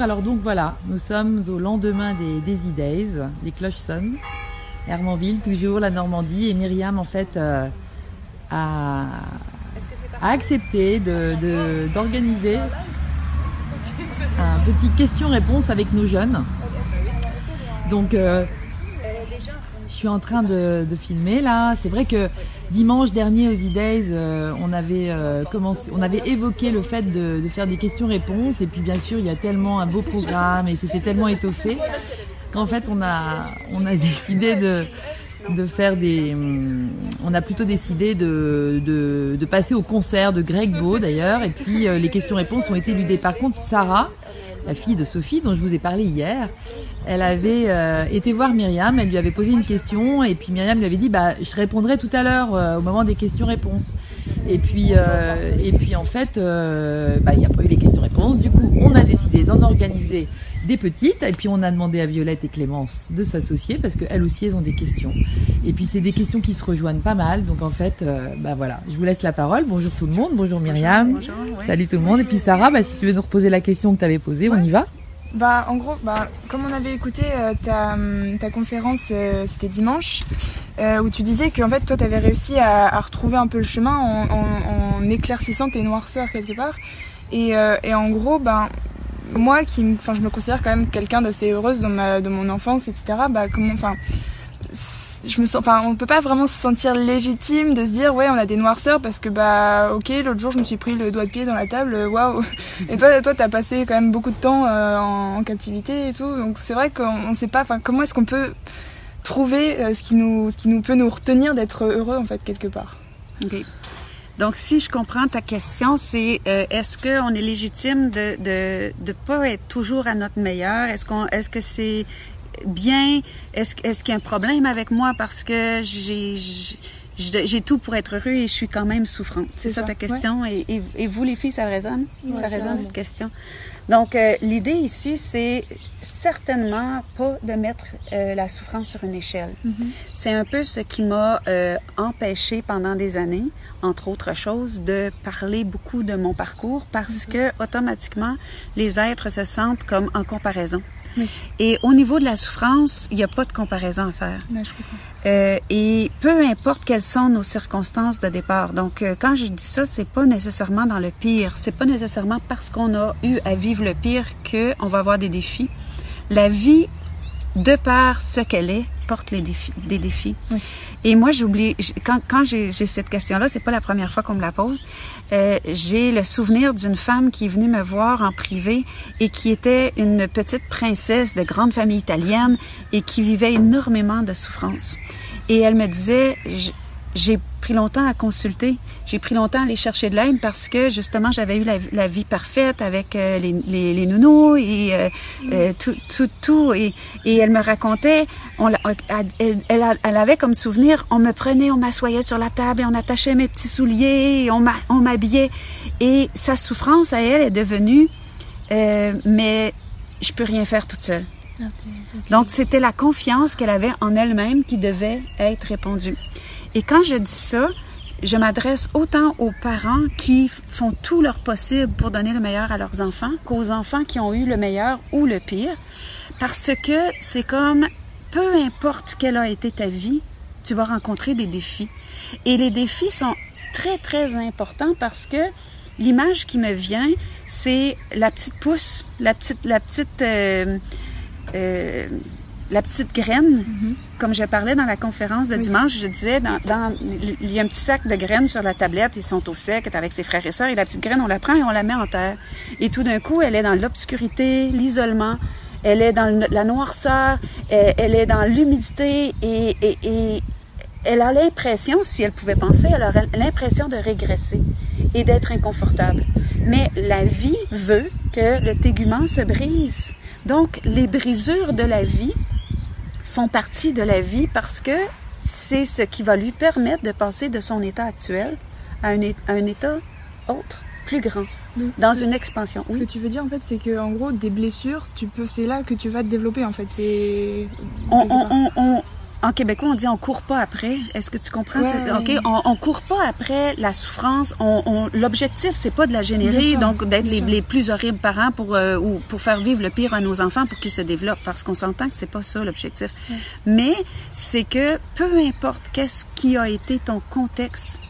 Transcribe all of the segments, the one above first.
Bonjour, alors donc voilà, nous sommes au lendemain des Daisy Days, les cloches sonnent. Hermanville, toujours la Normandie, et Myriam en fait euh, a, a accepté de- d'organiser un petit question-réponse avec nos jeunes. Donc euh, je suis en train de, de filmer là. C'est vrai que dimanche dernier aux E-Days, euh, on avait euh, commencé, on avait évoqué le fait de, faire des questions-réponses. Et puis bien sûr, il y a tellement un beau programme et c'était tellement étoffé qu'en fait, on a, on a décidé de, de faire des. hum, On a plutôt décidé de, de, passer au concert de Greg Beau d'ailleurs. Et puis euh, les questions-réponses ont été éludées. Par contre, Sarah, la fille de Sophie dont je vous ai parlé hier, elle avait euh, été voir Myriam, elle lui avait posé une question et puis Myriam lui avait dit bah je répondrai tout à l'heure euh, au moment des questions-réponses. Et puis euh, et puis en fait bah, il n'y a pas eu les questions-réponses. Du coup on a décidé d'en organiser des petites et puis on a demandé à Violette et Clémence de s'associer parce qu'elles aussi elles ont des questions. Et puis c'est des questions qui se rejoignent pas mal donc en fait euh, bah voilà je vous laisse la parole. Bonjour tout le monde, bonjour Myriam. Bonjour. Salut tout le monde et puis Sarah bah, si tu veux nous reposer la question que tu avais posée on y va. Bah, en gros, bah, comme on avait écouté euh, ta, ta conférence, euh, c'était dimanche, euh, où tu disais que en fait, toi, tu avais réussi à, à retrouver un peu le chemin en, en- en éclaircissant tes noirceurs quelque part. Et, et en gros, ben, moi, qui, enfin, je me considère quand même quelqu'un d'assez heureuse dans, ma, mon enfance, etc. Bah, comment, enfin, je me sens, enfin, on peut pas vraiment se sentir légitime de se dire, ouais, on a des noirceurs parce que, bah, ok, l'autre jour, je me suis pris le doigt de pied dans la table, euh, waouh. Et toi, toi, t'as passé quand même beaucoup de temps euh, en, captivité et tout, donc c'est vrai qu'on on sait pas, enfin, comment est-ce qu'on peut trouver euh, ce qui nous, ce qui nous peut nous retenir d'être heureux en fait quelque part. Donc, si je comprends ta question, c'est euh, est-ce qu'on est légitime de de de pas être toujours à notre meilleur? Est-ce qu'on est-ce que c'est bien? Est-ce est-ce qu'il y a un problème avec moi parce que j'ai j'ai tout pour être heureux et je suis quand même souffrante? C'est ça, ça, ta question? Et, et, et vous, les filles, ça résonne? ça résonne, cette question? Donc, euh, l'idée ici, c'est certainement pas de mettre euh, la souffrance sur une échelle. C'est un peu ce qui m'a euh, empêché pendant des années, entre autres choses, de parler beaucoup de mon parcours parce que automatiquement, les êtres se sentent comme en comparaison. Oui. Et au niveau de la souffrance, il n'y a pas de comparaison à faire. Je comprends. Euh, et peu importe quelles sont nos circonstances de départ. Donc, euh, quand je dis ça, c'est pas nécessairement dans le pire. C'est pas nécessairement parce qu'on a eu à vivre le pire que on va avoir des défis. La vie, de par ce qu'elle est, porte les défis, des défis. Oui. Et moi, j'oublie quand, quand j'ai cette question-là, c'est pas la première fois qu'on me la pose. Euh, j'ai le souvenir d'une femme qui est venue me voir en privé et qui était une petite princesse de grande famille italienne et qui vivait énormément de souffrance. Et elle me disait, j'ai pris longtemps à consulter, j'ai pris longtemps à aller chercher de l'aide parce que justement j'avais eu la, la vie parfaite avec euh, les, les, les nounous et euh, euh, tout, tout, tout. Et, et elle me racontait, on, elle, elle, avait comme souvenir, on me prenait, on m'assoyait sur la table et on attachait mes petits souliers, et on m'habillait. Et sa souffrance à elle est devenue, mais je peux rien faire toute seule. Donc, c'était la confiance qu'elle avait en elle-même qui devait être répandue. Et quand je dis ça, je m'adresse autant aux parents qui font tout leur possible pour donner le meilleur à leurs enfants qu'aux enfants qui ont eu le meilleur ou le pire. Parce que c'est comme, peu importe quelle a été ta vie, tu vas rencontrer des défis. Et les défis sont très, très importants parce que l'image qui me vient, c'est la petite pousse, la petite, la petite, euh, euh, la petite graine. Comme je parlais dans la conférence de Oui. dimanche, je disais, dans, dans- il y a un petit sac de graines sur la tablette, ils sont au sec, avec ses frères et sœurs, et la petite graine, on la prend et on la met en terre. Et tout d'un coup, elle est dans l'obscurité, l'isolement, elle est dans la noirceur, elle, elle est dans l'humidité, et, et, et elle a l'impression, si elle pouvait penser, elle aurait l'impression de régresser et d'être inconfortable. Mais la vie veut que le tégument se brise. Donc, les brisures de la vie font partie de la vie parce que c'est ce qui va lui permettre de passer de son état actuel à un, é- à un état autre, plus grand, Donc, dans une expansion. Ce que tu veux dire en fait, c'est que en gros, des blessures, tu peux, c'est là que tu vas te développer en fait. C'est On, on, on, on, en québécois, on dit on court pas après. Est-ce que tu comprends? OK, on, on court pas après la souffrance. On, on L'objectif, c'est pas de la générer, donc d'être les, les, plus horribles parents pour, euh, ou pour faire vivre le pire à nos enfants pour qu'ils se développent, parce qu'on s'entend que c'est pas ça l'objectif. Mais c'est que peu importe qu'est-ce qui a été ton contexte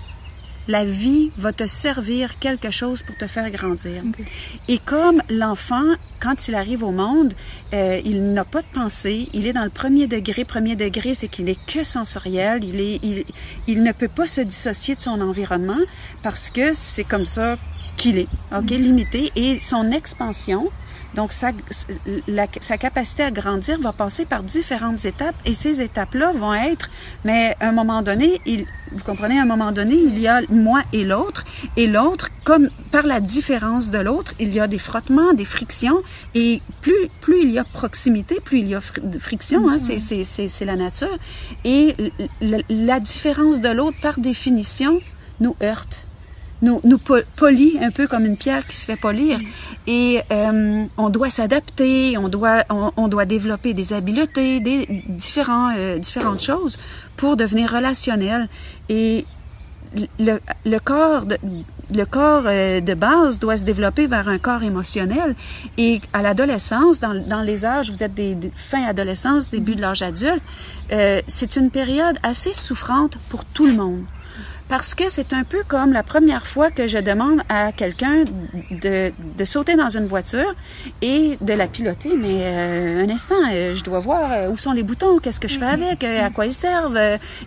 la vie va te servir quelque chose pour te faire grandir. Et comme l'enfant, quand il arrive au monde, euh, il n'a pas de pensée, il est dans le premier degré. Premier degré, c'est qu'il est que sensoriel, il, est, il, il ne peut pas se dissocier de son environnement parce que c'est comme ça qu'il est, ok, limité. Et son expansion, donc, sa, sa, capacité à grandir va passer par différentes étapes et ces étapes-là vont être, mais à un moment donné, il, vous comprenez, à un moment donné, il y a moi et l'autre, et l'autre, comme par la différence de l'autre, il y a des frottements, des frictions, et plus, plus il y a proximité, plus il y a friction, hein, c'est la nature. Et la différence de l'autre, par définition, nous heurte nous, nous polit un peu comme une pierre qui se fait polir. Et euh, on doit s'adapter, on doit, on, doit développer des habiletés, des différents, euh, différentes choses pour devenir relationnel. Et le, le corps de, le corps euh, de base doit se développer vers un corps émotionnel. Et à l'adolescence, dans, dans, les âges, vous êtes des, des fin adolescence, début de l'âge adulte, euh, c'est une période assez souffrante pour tout le monde parce que c'est un peu comme la première fois que je demande à quelqu'un de, de, sauter dans une voiture et de la piloter. Mais euh, un instant, euh, je dois voir euh, où sont les boutons, qu'est-ce que je fais avec, à quoi ils servent.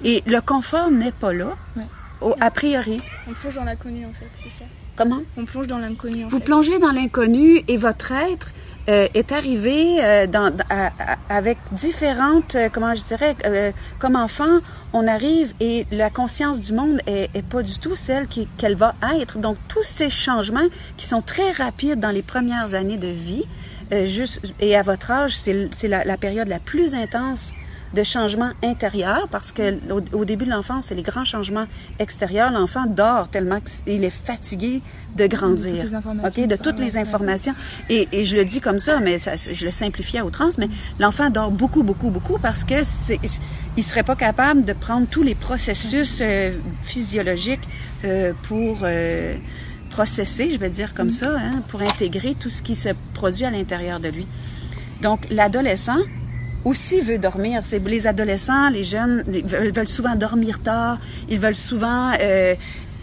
et le confort n'est pas là, a priori. On plonge dans l'inconnu, en fait, c'est ça. Comment? On plonge dans l'inconnu. Vous plongez dans l'inconnu et votre être euh, est arrivé euh, dans, avec différentes, euh, comment je dirais, comme enfant, on arrive et la conscience du monde est, est pas du tout celle qu'elle va être. Donc tous ces changements qui sont très rapides dans les premières années de vie, juste et à votre âge, c'est la, la période la plus intense de changements intérieurs parce que au, début de l'enfance, c'est les grands changements extérieurs. L'enfant dort tellement qu'il est fatigué de grandir. De de toutes les informations. Et, et, je le dis comme ça, mais ça, je le simplifie à outrance, mais l'enfant dort beaucoup, beaucoup, beaucoup parce que c'est, il serait pas capable de prendre tous les processus euh, physiologiques euh, pour euh, processer, je vais dire comme ça, hein, pour intégrer tout ce qui se produit à l'intérieur de lui. Donc, l'adolescent, aussi veut dormir. C'est les adolescents, les jeunes ils veulent, souvent dormir tard. Ils veulent souvent euh,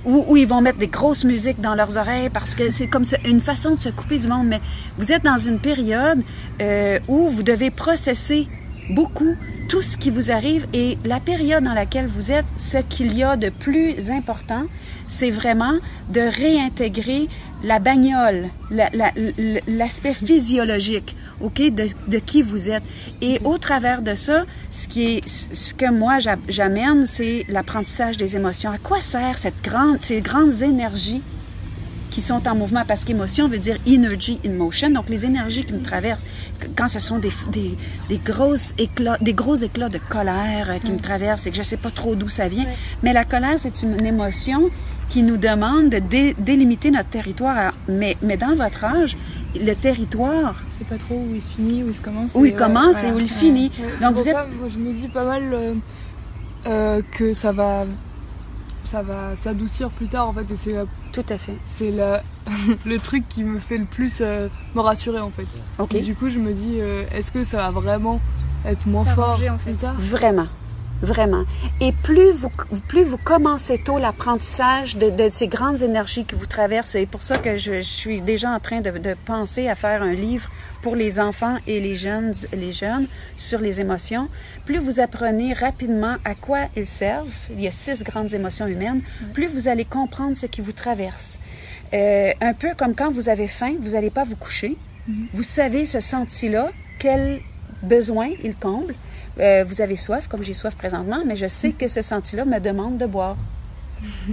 ou, ils vont mettre des grosses musiques dans leurs oreilles parce que c'est comme une façon de se couper du monde. Mais vous êtes dans une période euh, où vous devez processer beaucoup tout ce qui vous arrive et la période dans laquelle vous êtes, ce qu'il y a de plus important, c'est vraiment de réintégrer la bagnole, l'aspect physiologique, ok, de, de, qui vous êtes. Et au travers de ça, ce qui est, ce que moi j'amène, c'est l'apprentissage des émotions. À quoi sert cette grande, ces grandes énergies qui sont en mouvement? Parce qu'émotion veut dire energy in motion, donc les énergies qui nous traversent. Quand ce sont des, des, des grosses éclats, des gros éclats de colère euh, qui me traversent et que je sais pas trop d'où ça vient, mais la colère c'est une émotion qui nous demande de délimiter notre territoire. Mais, mais dans votre âge, le territoire... C'est pas trop où il se finit, où il se commence. Où il commence et où il finit. Donc vous êtes... ça, je me dis pas mal euh, euh, que ça va ça va s'adoucir plus tard en fait et c'est tout à fait c'est le truc qui me fait le plus euh, me rassurer en fait ok du coup je me dis est-ce que ça va vraiment être moins fort en fait. plus tard? Vraiment Vraiment. Et plus vous, plus vous commencez tôt l'apprentissage de, de, ces grandes énergies qui vous traversent, c'est pour ça que je, je, suis déjà en train de, de, penser à faire un livre pour les enfants et les jeunes, les jeunes sur les émotions. Plus vous apprenez rapidement à quoi ils servent, il y a six grandes émotions humaines, plus vous allez comprendre ce qui vous traverse. Euh, un peu comme quand vous avez faim, vous n'allez pas vous coucher. Mm-hmm. Vous savez ce senti-là, quel besoin il comble euh, vous avez soif, comme j'ai soif présentement, mais je sais que ce senti-là me demande de boire.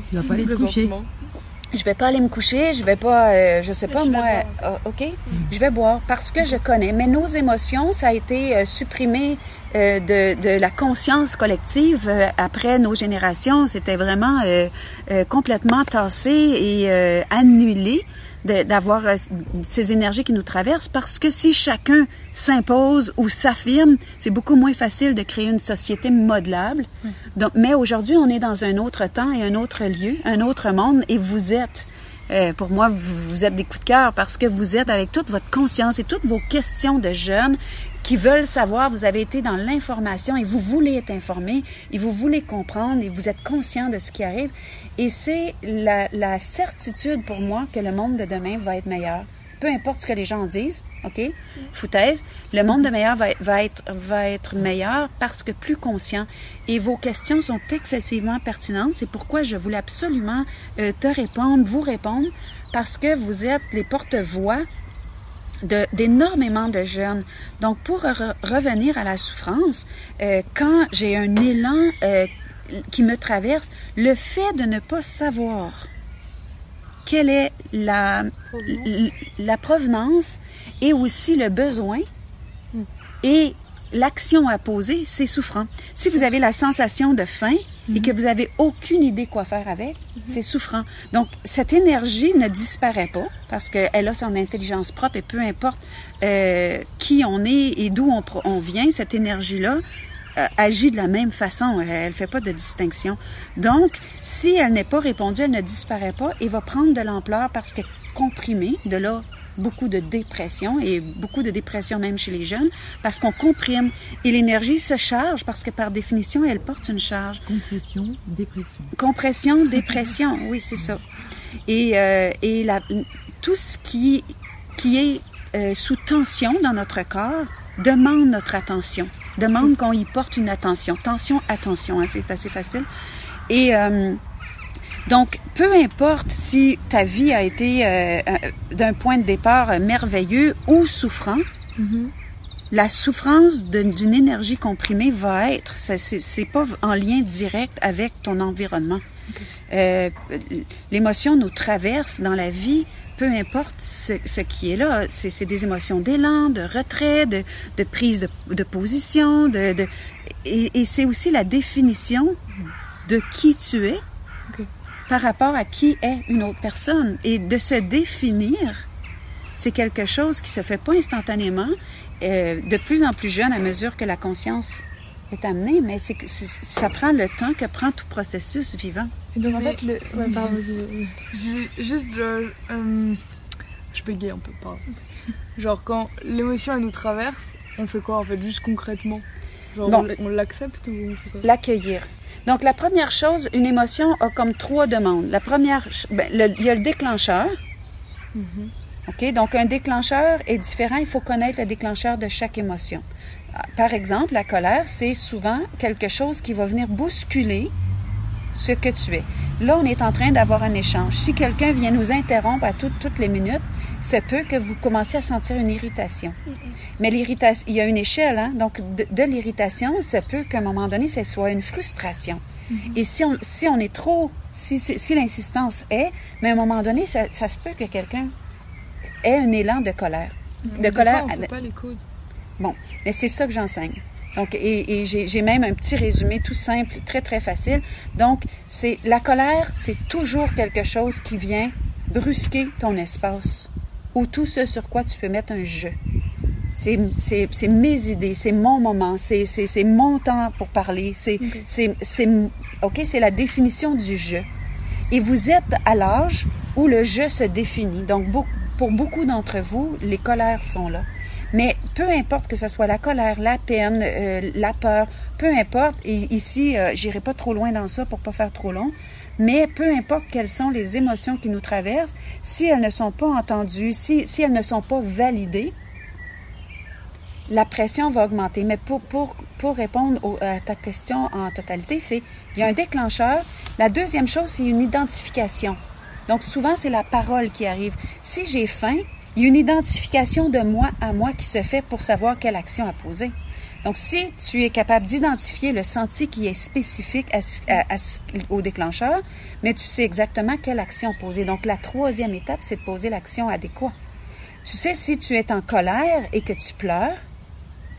Tu vas pas aller te coucher. Je vais pas aller me coucher, je vais pas, euh, je sais pas moi, euh, ok, je vais boire parce que je connais. Mais nos émotions, ça a été supprimé de, de, la conscience collective après nos générations. C'était vraiment complètement tassé et annulé d'avoir euh, ces énergies qui nous traversent parce que si chacun s'impose ou s'affirme, c'est beaucoup moins facile de créer une société modelable. Donc, mais aujourd'hui, on est dans un autre temps et un autre lieu, un autre monde et vous êtes euh, pour moi, vous, êtes des coups de cœur parce que vous êtes avec toute votre conscience et toutes vos questions de jeunes qui veulent savoir. Vous avez été dans l'information et vous voulez être informé et vous voulez comprendre et vous êtes conscient de ce qui arrive. Et c'est la, la certitude pour moi que le monde de demain va être meilleur. Peu importe ce que les gens disent, OK? Foutaise. Le monde de meilleur va, va, être, va être meilleur parce que plus conscient. Et vos questions sont excessivement pertinentes. C'est pourquoi je voulais absolument euh, te répondre, vous répondre, parce que vous êtes les porte-voix d'énormément de, jeunes. Donc, pour revenir à la souffrance, euh, quand j'ai un élan euh, qui me traverse, le fait de ne pas savoir quelle est la, la provenance et aussi le besoin hmm. et l'action à poser, c'est souffrant. Si vous avez la sensation de faim et que vous avez aucune idée quoi faire avec, c'est souffrant. Donc, cette énergie ne disparaît pas parce qu'elle a son intelligence propre et peu importe euh, qui on est et d'où on, on, vient, cette énergie-là euh, agit de la même façon. Elle ne fait pas de distinction. Donc, si elle n'est pas répondue, elle ne disparaît pas et va prendre de l'ampleur parce qu'elle est comprimée. De là, beaucoup de dépression et beaucoup de dépression même chez les jeunes parce qu'on comprime et l'énergie se charge parce que par définition, elle porte une charge. Compression, dépression. Compression, dépression, oui, c'est ça. Et, euh, et la, tout ce qui, qui est euh, sous tension dans notre corps demande notre attention demande qu'on y porte une attention. Tension, attention, hein, c'est assez facile. Et euh, donc, peu importe si ta vie a été euh, d'un point de départ merveilleux ou souffrant, mm-hmm. la souffrance d'une énergie comprimée va être, c'est pas en lien direct avec ton environnement. Euh, l'émotion nous traverse dans la vie peu importe ce, qui est là, c'est des émotions d'élan, de retrait, de, prise de, position, de, et, c'est aussi la définition de qui tu es par rapport à qui est une autre personne. Et de se définir, c'est quelque chose qui se fait pas instantanément, euh, de plus en plus jeune à mesure que la conscience est amenée, mais c'est ça prend le temps que prend tout processus vivant. Et donc, en fait, le. Ouais, pardon, Juste, euh, je peux un peu, pardon. Genre, quand l'émotion, elle nous traverse, on fait quoi, en fait, juste concrètement? Genre, on l'accepte ou L'accueillir. Donc, la première chose, une émotion a comme trois demandes. La première, ben, il y a le déclencheur. Mm-hmm. OK? Donc, un déclencheur est différent. Il faut connaître le déclencheur de chaque émotion. Par exemple, la colère, c'est souvent quelque chose qui va venir bousculer ce que tu es. Là, on est en train d'avoir un échange. Si quelqu'un vient nous interrompre à toutes les minutes, c'est peut que vous commenciez à sentir une irritation. Mais l'irritation, il y a une échelle, hein? donc de, l'irritation, ça peut qu'à un moment donné, ce soit une frustration. Et si on, si on est trop, si, si, l'insistance est, mais à un moment donné, ça, se peut que quelqu'un ait un élan de colère. De colère. Fois, on pas les causes. Bon, mais c'est ça que j'enseigne. Donc, et, j'ai même un petit résumé tout simple, très, très facile. Donc, c'est la colère, c'est toujours quelque chose qui vient brusquer ton espace ou tout ce sur quoi tu peux mettre un jeu. C'est mes idées, c'est mon moment, c'est mon temps pour parler. C'est la définition du jeu. Et vous êtes à l'âge où le jeu se définit. Donc, pour beaucoup d'entre vous, les colères sont là. Mais peu importe que ce soit la colère, la peine, euh, la peur, peu importe, et ici, euh, j'irai pas trop loin dans ça pour pas faire trop long, mais peu importe quelles sont les émotions qui nous traversent, si elles ne sont pas entendues, si, si elles ne sont pas validées, la pression va augmenter. Mais pour, pour, pour répondre à ta question en totalité, c'est il y a un déclencheur. La deuxième chose, c'est une identification. Donc souvent, c'est la parole qui arrive. Si j'ai faim, il y a une identification de moi à moi qui se fait pour savoir quelle action à poser. Donc, si tu es capable d'identifier le senti qui est spécifique au déclencheur, mais tu sais exactement quelle action poser. Donc, la troisième étape, c'est de poser l'action adéquate. Tu sais, si tu es en colère et que tu pleures,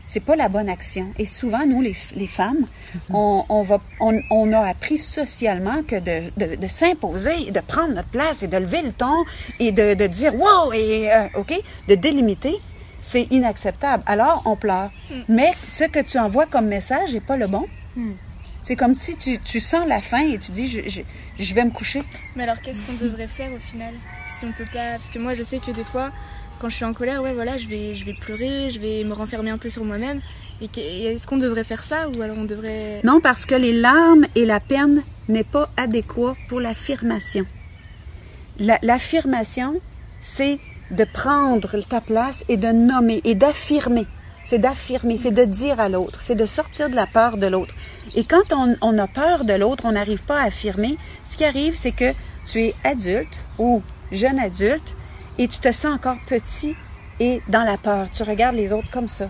c'est pas la bonne action. Et souvent, nous, les, les femmes, on, on, va, on, on, a appris socialement que de, de, de s'imposer, de prendre notre place et de lever le ton et de, de dire wow et euh, ok, de délimiter, c'est inacceptable. Alors, on pleure. Mm. Mais ce que tu envoies comme message n'est pas le bon. Mm. C'est comme si tu, tu, sens la faim et tu dis je, je, je vais me coucher. Mais alors, qu'est-ce qu'on devrait faire au final si on peut pas? Parce que moi, je sais que des fois quand je suis en colère, ouais, voilà, je vais, je vais pleurer, je vais me renfermer un peu sur moi-même. Et est-ce qu'on devrait faire ça ou alors on devrait... Non, parce que les larmes et la peine n'est pas adéquat pour l'affirmation. L'affirmation, c'est de prendre ta place et de nommer et d'affirmer. C'est d'affirmer, c'est de dire à l'autre, c'est de sortir de la peur de l'autre. Et quand on, on, a peur de l'autre, on n'arrive pas à affirmer, ce qui arrive, c'est que tu es adulte ou jeune adulte et tu te sens encore petit et dans la peur. Tu regardes les autres comme ça.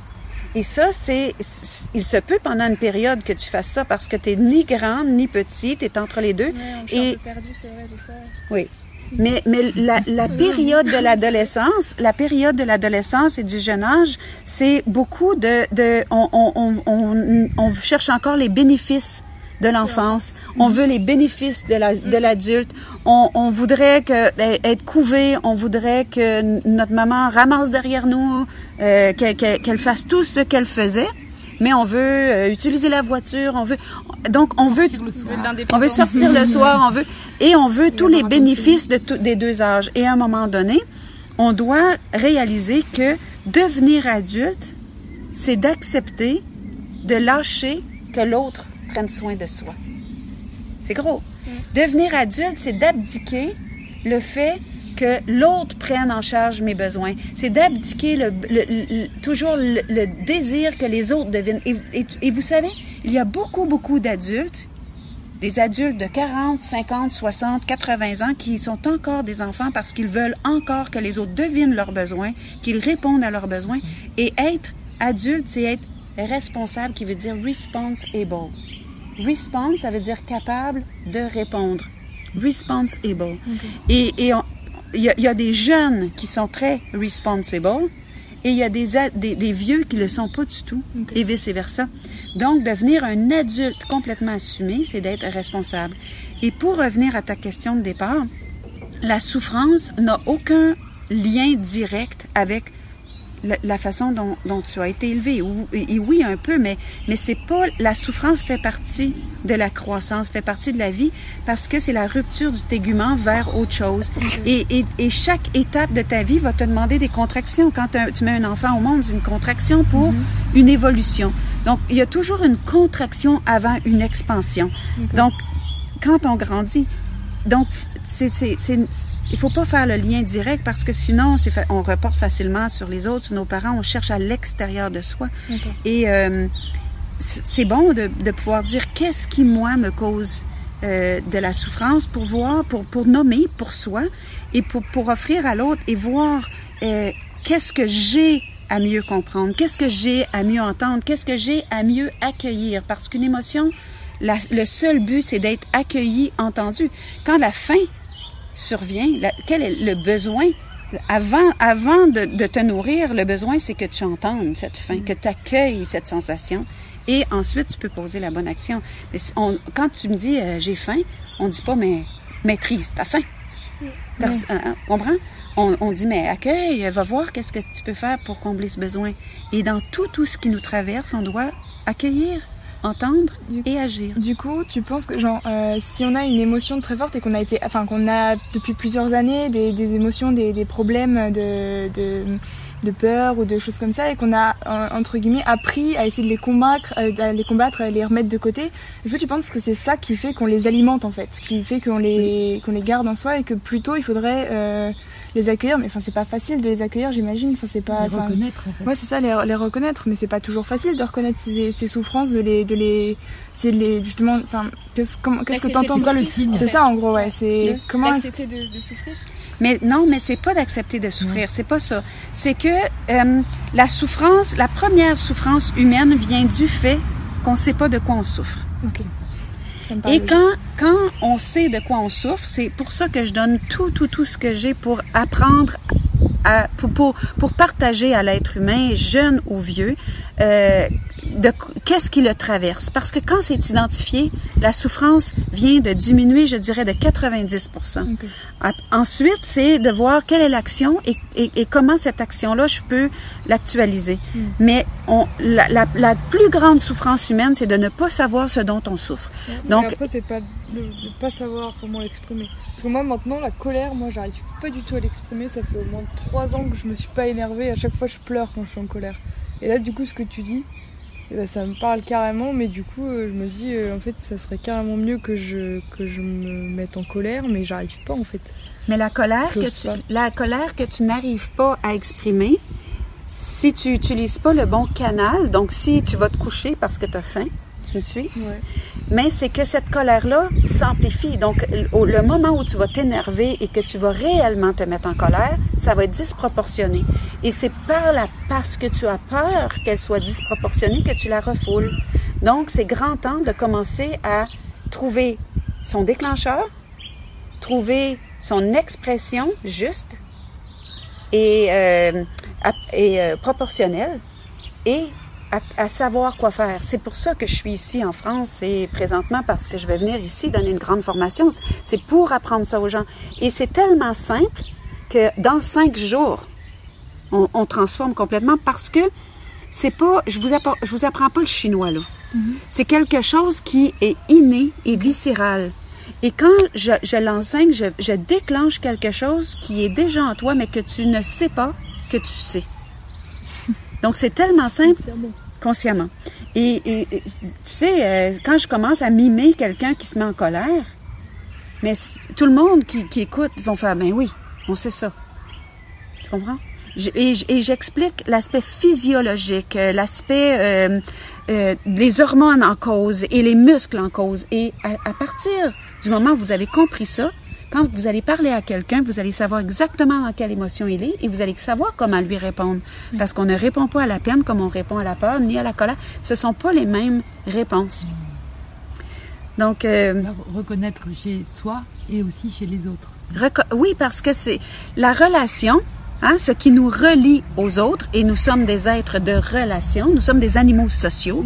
Et ça, c'est, il se peut pendant une période que tu fasses ça parce que tu n'es ni grande ni petite, tu es entre les deux. et perdu, c'est vrai, des fois. Oui. Mais, mais la, la période de l'adolescence, la période de l'adolescence et du jeune âge, c'est beaucoup de, de on, on, on, on, cherche encore les bénéfices de l'enfance. On veut les bénéfices de l'adulte. on, on, voudrait que, être couvé. On voudrait que notre maman ramasse derrière nous, euh, qu'elle fasse tout ce qu'elle faisait. Mais on veut euh, utiliser la voiture, on veut donc on veut on veut sortir le soir, on veut et on veut tous les bénéfices de des deux âges. Et à un moment donné, on doit réaliser que devenir adulte, c'est d'accepter de lâcher que l'autre prenne soin de soi. C'est gros. Mm. Devenir adulte, c'est d'abdiquer le fait que l'autre prenne en charge mes besoins. C'est d'abdiquer le, toujours le, désir que les autres deviennent. Et, vous savez, il y a beaucoup, beaucoup d'adultes, des adultes de 40, 50, 60, 80 ans qui sont encore des enfants parce qu'ils veulent encore que les autres devinent leurs besoins, qu'ils répondent à leurs besoins. Et être adulte, c'est être responsable qui veut dire responsible. Response, ça veut dire capable de répondre. Responsible. Et il y, y, a des jeunes qui sont très responsible et il y a des, des, des, vieux qui ne le sont pas du tout et vice-versa. Donc, devenir un adulte complètement assumé, c'est d'être responsable. Et pour revenir à ta question de départ, la souffrance n'a aucun lien direct avec la, façon dont, dont, tu as été élevé. Ou, et, oui, un peu, mais, mais c'est pas. La souffrance fait partie de la croissance, fait partie de la vie, parce que c'est la rupture du tégument vers autre chose. Et, et, et, chaque étape de ta vie va te demander des contractions. Quand tu mets un enfant au monde, c'est une contraction pour mm-hmm. une évolution. Donc, il y a toujours une contraction avant une expansion. Donc, quand on grandit, donc, c'est, c'est, c'est, il faut pas faire le lien direct parce que sinon, c'est on reporte facilement sur les autres, sur nos parents, on cherche à l'extérieur de soi. Et euh, c'est bon de, de, pouvoir dire qu'est-ce qui, moi, me cause euh, de la souffrance pour voir, pour, pour nommer pour soi et pour, pour offrir à l'autre et voir euh, qu'est-ce que j'ai à mieux comprendre, qu'est-ce que j'ai à mieux entendre, qu'est-ce que j'ai à mieux accueillir. Parce qu'une émotion, le seul but, c'est d'être accueilli, entendu. Quand la faim survient, quel est le besoin? Avant, avant de, de te nourrir, le besoin, c'est que tu entendes cette faim, que tu accueilles cette sensation. Et ensuite, tu peux poser la bonne action. quand tu me dis euh, j'ai faim, on dit pas mais maîtrise ta faim. Parce, euh, hein, comprends? On, on, dit mais accueille, va voir qu'est-ce que tu peux faire pour combler ce besoin. Et dans tout, tout ce qui nous traverse, on doit accueillir, entendre et agir. Du coup, tu penses que genre euh, si on a une émotion très forte et qu'on a été, enfin qu'on a depuis plusieurs années des, des émotions, des, des problèmes de, de, de, peur ou de choses comme ça et qu'on a entre guillemets appris à essayer de les combattre, euh, les combattre, les remettre de côté. Est-ce que tu penses que c'est ça qui fait qu'on les alimente en fait, qui fait qu'on les qu'on les garde en soi et que plutôt il faudrait euh, les accueillir. Mais enfin, c'est pas facile de les accueillir, j'imagine. Enfin, c'est pas. Les reconnaître, en fait. Ouais, c'est ça, les, les, reconnaître. Mais c'est pas toujours facile de reconnaître ces, ces souffrances, de les, de les, c'est les, justement, enfin, qu'est-ce, qu'est-ce que t'entends quoi le signe C'est ça, en gros, ouais. C'est comment accepter de, de souffrir. Mais non, mais c'est pas d'accepter de souffrir, c'est pas ça. C'est que euh, la souffrance, la première souffrance humaine vient du fait qu'on sait pas de quoi on souffre. Okay. Et quand, quand on sait de quoi on souffre, c'est pour ça que je donne tout, tout, tout ce que j'ai pour apprendre à, pour, pour, pour partager à l'être humain, jeune ou vieux, euh, de qu'est-ce qui le traverse? Parce que quand c'est identifié, la souffrance vient de diminuer, je dirais, de 90% Ensuite, c'est de voir quelle est l'action et, et, et, comment cette action-là, je peux l'actualiser. Hmm. Mais on, la, la, la, plus grande souffrance humaine, c'est de ne pas savoir ce dont on souffre. Donc, après, c'est pas de ne pas savoir comment l'exprimer. Parce que moi, maintenant, la colère, moi, j'arrive pas du tout à l'exprimer. Ça fait au moins trois ans que je me suis pas énervée. À chaque fois, je pleure quand je suis en colère. Et là, du coup, ce que tu dis, ben, ça me parle carrément, mais du coup, euh, je me dis, euh, en fait, ça serait carrément mieux que je, que je me mette en colère, mais j'arrive pas, en fait. Mais la colère, que tu, la colère que tu n'arrives pas à exprimer, si tu n'utilises pas le bon canal, donc si tu vas te coucher parce que tu as faim, tu me suis? Mais c'est que cette colère-là s'amplifie. Donc, le moment où tu vas t'énerver et que tu vas réellement te mettre en colère, ça va être disproportionné. Et c'est par la, parce que tu as peur qu'elle soit disproportionnée que tu la refoules. Donc, c'est grand temps de commencer à trouver son déclencheur, trouver son expression juste et, euh, et euh, proportionnelle et à, savoir quoi faire. C'est pour ça que je suis ici en France et présentement parce que je vais venir ici donner une grande formation. C'est pour apprendre ça aux gens. Et c'est tellement simple que dans cinq jours, on, transforme complètement parce que c'est pas, je vous apprends, je vous apprends pas le chinois là. Mm-hmm. C'est quelque chose qui est inné et viscéral. Et quand je, je l'enseigne, je, je déclenche quelque chose qui est déjà en toi, mais que tu ne sais pas que tu sais. Donc, c'est tellement simple. Consciemment. Et, tu sais, euh, quand je commence à mimer quelqu'un qui se met en colère, mais tout le monde qui, écoute vont faire, ben oui, on sait ça. Tu comprends? et, j'explique l'aspect physiologique, euh, l'aspect euh, les hormones en cause et les muscles en cause. Et à partir du moment où vous avez compris ça, quand vous allez parler à quelqu'un, vous allez savoir exactement dans quelle émotion il est et vous allez savoir comment lui répondre. Parce qu'on ne répond pas à la peine comme on répond à la peur ni à la colère. Ce ne sont pas les mêmes réponses. Donc, euh, reconnaître chez soi et aussi chez les autres. Oui, parce que c'est la relation, hein, ce qui nous relie aux autres, et nous sommes des êtres de relation, nous sommes des animaux sociaux.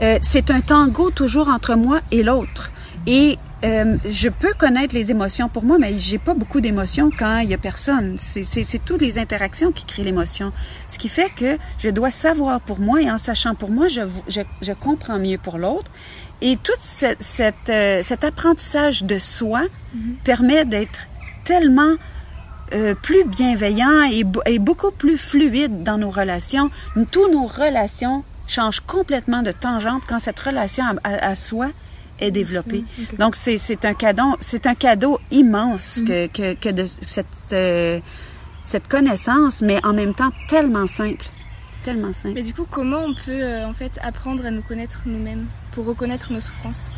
Euh, c'est un tango toujours entre moi et l'autre. Et euh, je peux connaître les émotions pour moi, mais j'ai pas beaucoup d'émotions quand il y a personne. C'est toutes les interactions qui créent l'émotion. Ce qui fait que je dois savoir pour moi et en sachant pour moi, je, je, je comprends mieux pour l'autre. Et tout cette, cette, euh, cet apprentissage de soi mm-hmm. permet d'être tellement euh, plus bienveillant et, et, beaucoup plus fluide dans nos relations. Toutes nos relations changent complètement de tangente quand cette relation à, à soi est développé. Donc, c'est un cadeau, c'est un cadeau immense mm. que, que, que, de cette, euh, cette connaissance, mais en même temps tellement simple. Tellement simple. Mais du coup, comment on peut euh, en fait apprendre à nous connaître nous-mêmes pour reconnaître nos souffrances?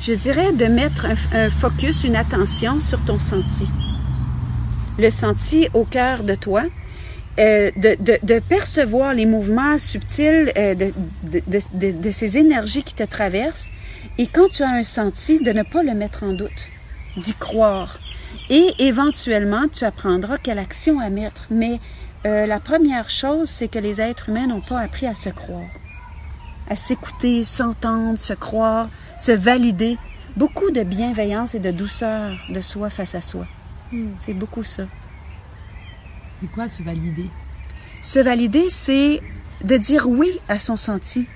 Je dirais de mettre un, focus, une attention sur ton senti. Le senti au cœur de toi, euh, de, de, de, percevoir les mouvements subtils euh, de, de, ces énergies qui te traversent et quand tu as un senti, de ne pas le mettre en doute, d'y croire. Et éventuellement, tu apprendras quelle action à mettre. Mais euh, la première chose, c'est que les êtres humains n'ont pas appris à se croire, à s'écouter, s'entendre, se croire, se valider. Beaucoup de bienveillance et de douceur de soi face à soi. Hmm. C'est beaucoup ça. C'est quoi se valider? Se valider, c'est de dire oui à son senti.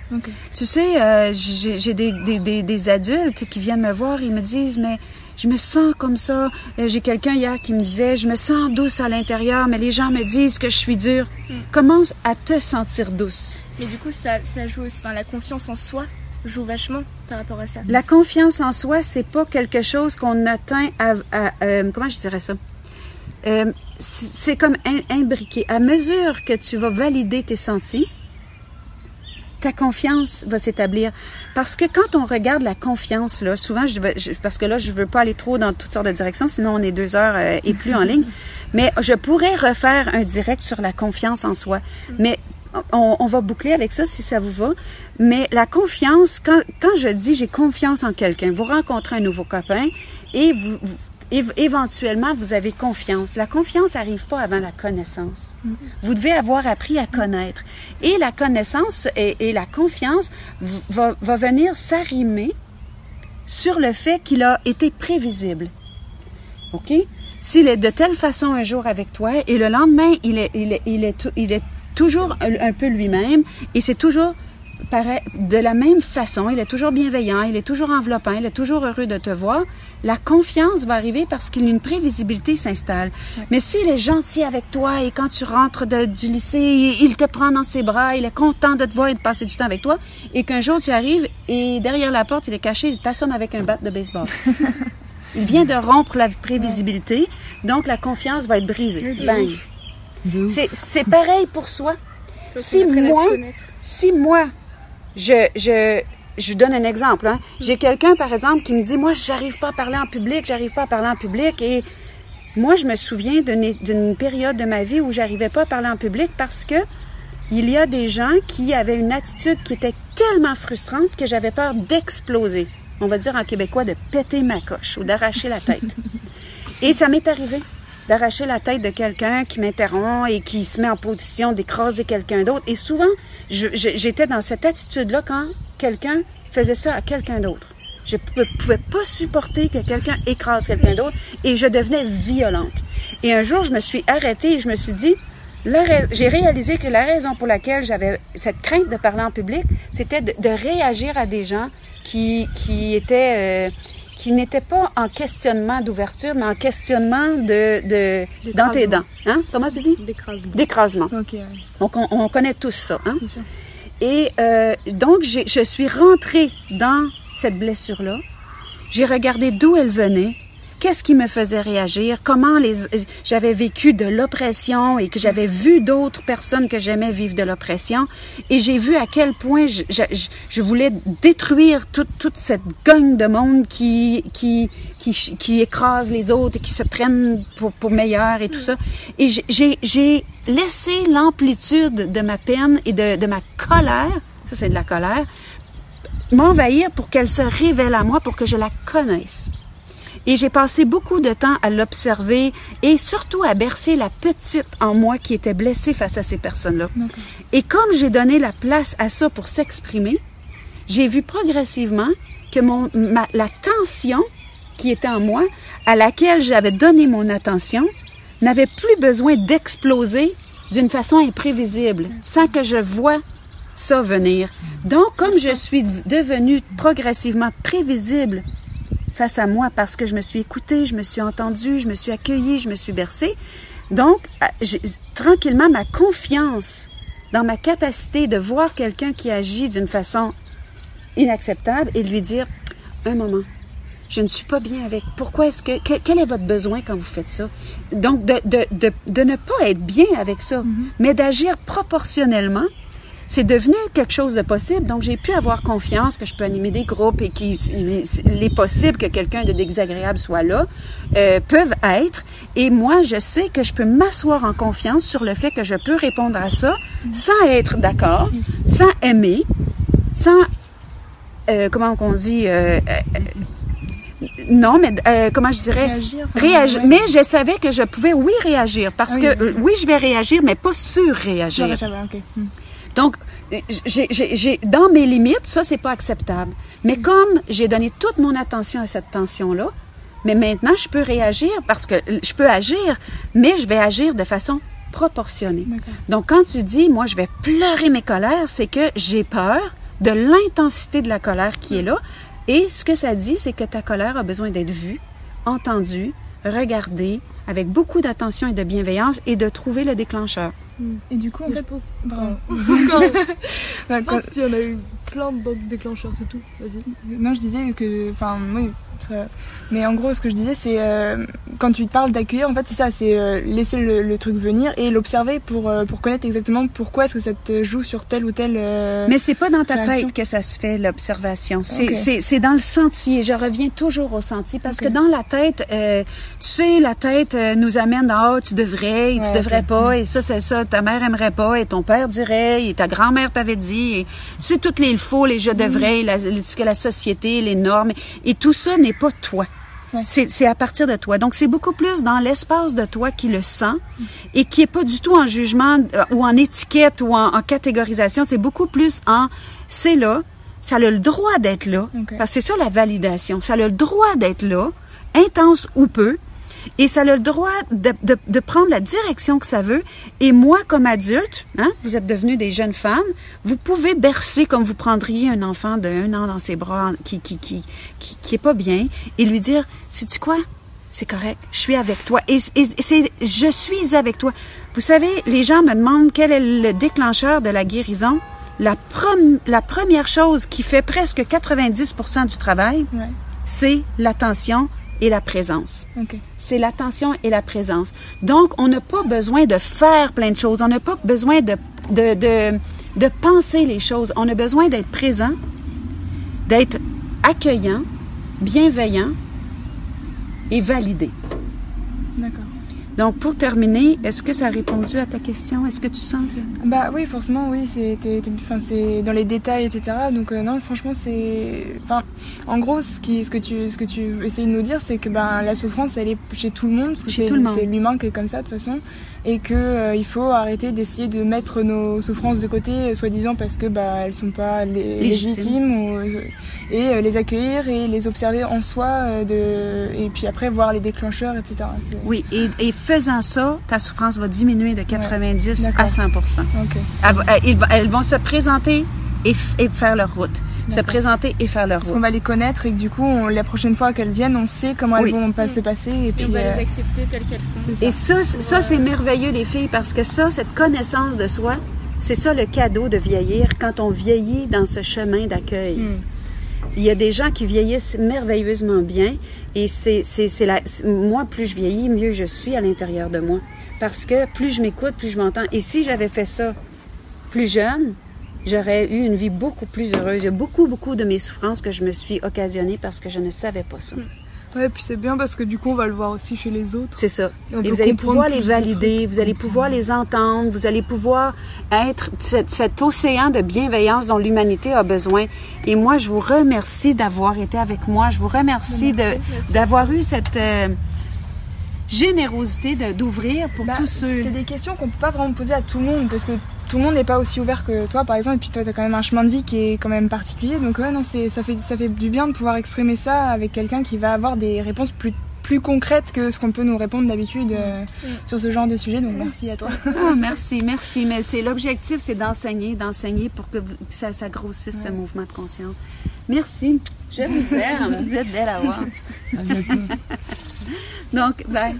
Tu sais, euh, j'ai des, des, des, adultes qui viennent me voir, ils me disent, mais je me sens comme ça. Euh, j'ai quelqu'un hier qui me disait, je me sens douce à l'intérieur, mais les gens me disent que je suis dure. Hmm. Commence à te sentir douce. Mais du coup, ça, ça joue aussi, enfin, la confiance en soi joue vachement par rapport à ça. La confiance en soi, c'est pas quelque chose qu'on atteint à, euh, comment je dirais ça? C'est comme imbriqué. À mesure que tu vas valider tes sentis, ta confiance va s'établir. Parce que quand on regarde la confiance, là, souvent, je, parce que là, je veux pas aller trop dans toutes sortes de directions, sinon on est deux heures euh, et plus en ligne. Mais je pourrais refaire un direct sur la confiance en soi. Mais on, va boucler avec ça si ça vous va. Mais la confiance, quand, quand je dis j'ai confiance en quelqu'un, vous rencontrez un nouveau copain et vous, éventuellement, vous avez confiance. La confiance n'arrive pas avant la connaissance. Vous devez avoir appris à connaître. Et la connaissance et, la confiance va, va venir s'arrimer sur le fait qu'il a été prévisible. OK? S'il est de telle façon un jour avec toi et le lendemain, il est, il est, il est, il est toujours un peu lui-même et c'est toujours pareil, de la même façon, il est toujours bienveillant, il est toujours enveloppant, il est toujours heureux de te voir, la confiance va arriver parce qu'une prévisibilité s'installe. Mais s'il est gentil avec toi et quand tu rentres du lycée, il te prend dans ses bras, il est content de te voir et de passer du temps avec toi, et qu'un jour tu arrives et derrière la porte, il est caché, il t'assomme avec un bat de baseball. il vient de rompre la prévisibilité, donc la confiance va être brisée. Bang. C'est pareil pour soi. Si moi, si moi, je, je, je donne un exemple. Hein. J'ai quelqu'un, par exemple, qui me dit, moi, j'arrive pas à parler en public, j'arrive pas à parler en public. Et moi, je me souviens d'une période de ma vie où j'arrivais pas à parler en public parce que il y a des gens qui avaient une attitude qui était tellement frustrante que j'avais peur d'exploser. On va dire en québécois de péter ma coche ou d'arracher la tête. Et ça m'est arrivé d'arracher la tête de quelqu'un qui m'interrompt et qui se met en position d'écraser quelqu'un d'autre. Et souvent, j'étais dans cette attitude-là quand quelqu'un faisait ça à quelqu'un d'autre. Je ne pouvais pas supporter que quelqu'un écrase quelqu'un d'autre et je devenais violente. Et un jour, je me suis arrêtée et je me suis dit, j'ai réalisé que la raison pour laquelle j'avais cette crainte de parler en public, c'était de, réagir à des gens qui, qui étaient... Euh, qui n'était pas en questionnement d'ouverture, mais en questionnement de, de dans tes dents. Hein? Comment tu dis? D'écrasement. D'écrasement. Donc, on, connaît tous ça. Hein? Et euh, donc, je suis rentrée dans cette blessure-là. J'ai regardé d'où elle venait qu'est-ce qui me faisait réagir, comment les j'avais vécu de l'oppression et que j'avais vu d'autres personnes que j'aimais vivre de l'oppression et j'ai vu à quel point je, je, je voulais détruire toute, toute cette gang de monde qui qui qui, qui écrase les autres et qui se prennent pour, pour meilleur et tout ça. Et j'ai j'ai laissé l'amplitude de ma peine et de, de ma colère, ça c'est de la colère, m'envahir pour qu'elle se révèle à moi, pour que je la connaisse. Et j'ai passé beaucoup de temps à l'observer et surtout à bercer la petite en moi qui était blessée face à ces personnes-là. Et comme j'ai donné la place à ça pour s'exprimer, j'ai vu progressivement que mon, la tension qui était en moi, à laquelle j'avais donné mon attention, n'avait plus besoin d'exploser d'une façon imprévisible, sans que je voie ça venir. Donc, comme je suis devenue progressivement prévisible face à moi parce que je me suis écoutée, je me suis entendue, je me suis accueillie, je me suis bercée. Donc, euh, tranquillement, ma confiance dans ma capacité de voir quelqu'un qui agit d'une façon inacceptable et de lui dire, un moment, je ne suis pas bien avec. Pourquoi est-ce que, quel est votre besoin quand vous faites ça? Donc, de, de, de, de ne pas être bien avec ça, mm-hmm. mais d'agir proportionnellement c'est devenu quelque chose de possible. Donc, j'ai pu avoir confiance que je peux animer des groupes et qu'il est possible que quelqu'un de désagréable soit là, euh, peuvent être. Et moi, je sais que je peux m'asseoir en confiance sur le fait que je peux répondre à ça sans être d'accord, sans aimer, sans, euh, comment on dit, euh, non, mais euh, comment je dirais réagir. réagir. Mais je savais que je pouvais, oui, réagir parce ah que oui, je vais réagir, mais pas sur-réagir. Hmm. Donc, j'ai, dans mes limites, ça, c'est pas acceptable. Mais comme j'ai donné toute mon attention à cette tension-là, mais maintenant, je peux réagir parce que je peux agir, mais je vais agir de façon proportionnée. Donc, quand tu dis, moi, je vais pleurer mes colères, c'est que j'ai peur de l'intensité de la colère qui est là. Et ce que ça dit, c'est que ta colère a besoin d'être vue, entendue, regardée, avec beaucoup d'attention et de bienveillance et de trouver le déclencheur. Hmm. Et du coup, en fait, pense... Je pense qu'il y en a eu plein d'autres déclencheurs, c'est tout. Vas-y. Non, je disais que, enfin, mais en gros, ce que je disais, c'est euh, quand tu parles d'accueillir, en fait, c'est ça, c'est euh, laisser le, truc venir et l'observer pour, euh, pour connaître exactement pourquoi est-ce que ça te joue sur tel ou tel. mais c'est pas dans ta tête que ça se fait l'observation. C'est dans le sentier. Je reviens toujours au sentier parce que dans la tête, tu sais, la tête nous amène à oh, tu devrais, et tu devrais pas, et ça c'est ça, ta mère aimerait pas, et ton père dirait, et ta grand-mère t'avait dit, et tu sais toutes les il faut, les je devrais, mm. la, ce que la société, les normes, et tout ça n'est pas toi. C'est à partir de toi. Donc, c'est beaucoup plus dans l'espace de toi qui le sent et qui est pas du tout en jugement euh, ou en étiquette ou en, catégorisation. C'est beaucoup plus en c'est là, ça a le droit d'être là. Parce que c'est ça la validation. Ça a le droit d'être là, intense ou peu. Et ça a le droit de, de, de, prendre la direction que ça veut. Et moi, comme adulte, hein, vous êtes devenus des jeunes femmes, vous pouvez bercer comme vous prendriez un enfant de un an dans ses bras qui qui qui qui, qui est pas bien et lui dire, sais tu quoi, c'est correct, je suis avec toi. Et, et c'est, je suis avec toi. Vous savez, les gens me demandent quel est le déclencheur de la guérison. La, la première chose qui fait presque 90% du travail, c'est l'attention et la présence. C'est l'attention et la présence. Donc, on n'a pas besoin de faire plein de choses. On n'a pas besoin de, de, de, de, penser les choses. On a besoin d'être présent, d'être accueillant, bienveillant et validé. D'accord. Donc, pour terminer, est-ce que ça a répondu à ta question? Est-ce que tu sens que... Bah oui, forcément, oui. C'est dans les détails, etc. Donc, euh, non, franchement, c'est... Enfin, en gros, ce, qui, ce, que tu, ce que tu essayes de nous dire, c'est que ben, la souffrance, elle est chez tout le monde. Chez tout le monde. C'est l'humain qui est comme ça, de toute façon et qu'il euh, faut arrêter d'essayer de mettre nos souffrances de côté, euh, soi-disant parce que bah elles sont pas légitimes, ou, euh, et les accueillir et les observer en soi de et puis après voir les déclencheurs, etc. Oui, et, et, faisant ça, ta souffrance va diminuer de 90 à 100 elles, vont se présenter et, et faire leur route se présenter et faire leur Parce qu'on va les connaître et que du coup, la prochaine fois qu'elles viennent, on sait comment elles vont pas se passer. Et, puis on va les euh, accepter telles qu'elles sont. Et ça, ça c'est merveilleux, les filles, parce que ça, cette connaissance de soi, c'est ça le cadeau de vieillir quand on vieillit dans ce chemin d'accueil. Hmm. Il y a des gens qui vieillissent merveilleusement bien et c'est, c'est, la, moi, plus je vieillis, mieux je suis à l'intérieur de moi. Parce que plus je m'écoute, plus je m'entends. Et si j'avais fait ça plus jeune, j'aurais eu une vie beaucoup plus heureuse. Il y a beaucoup, beaucoup de mes souffrances que je me suis occasionnée parce que je ne savais pas ça. Ouais, puis c'est bien parce que du coup, on va le voir aussi chez les autres. C'est ça. Et, vous allez pouvoir les valider, vous allez pouvoir les entendre, vous allez pouvoir être cet, océan de bienveillance dont l'humanité a besoin. Et moi, je vous remercie d'avoir été avec moi. Je vous remercie d'avoir eu cette... Euh, générosité d'ouvrir pour bah, tous ceux. C'est des questions qu'on peut pas vraiment poser à tout le monde parce que tout le monde n'est pas aussi ouvert que toi, par exemple. Et puis toi, tu as quand même un chemin de vie qui est quand même particulier. Donc ouais, non, c'est ça fait ça fait du bien de pouvoir exprimer ça avec quelqu'un qui va avoir des réponses plus plus concrètes que ce qu'on peut nous répondre d'habitude euh, mm. sur ce genre de sujet. Donc merci à toi. Oh, merci, merci. Mais c'est l'objectif, c'est d'enseigner, d'enseigner pour que, ça, ça, grossisse ce mouvement de conscience. Merci. Je vous aime. vous êtes belle à voir. À bientôt. Donc, bye.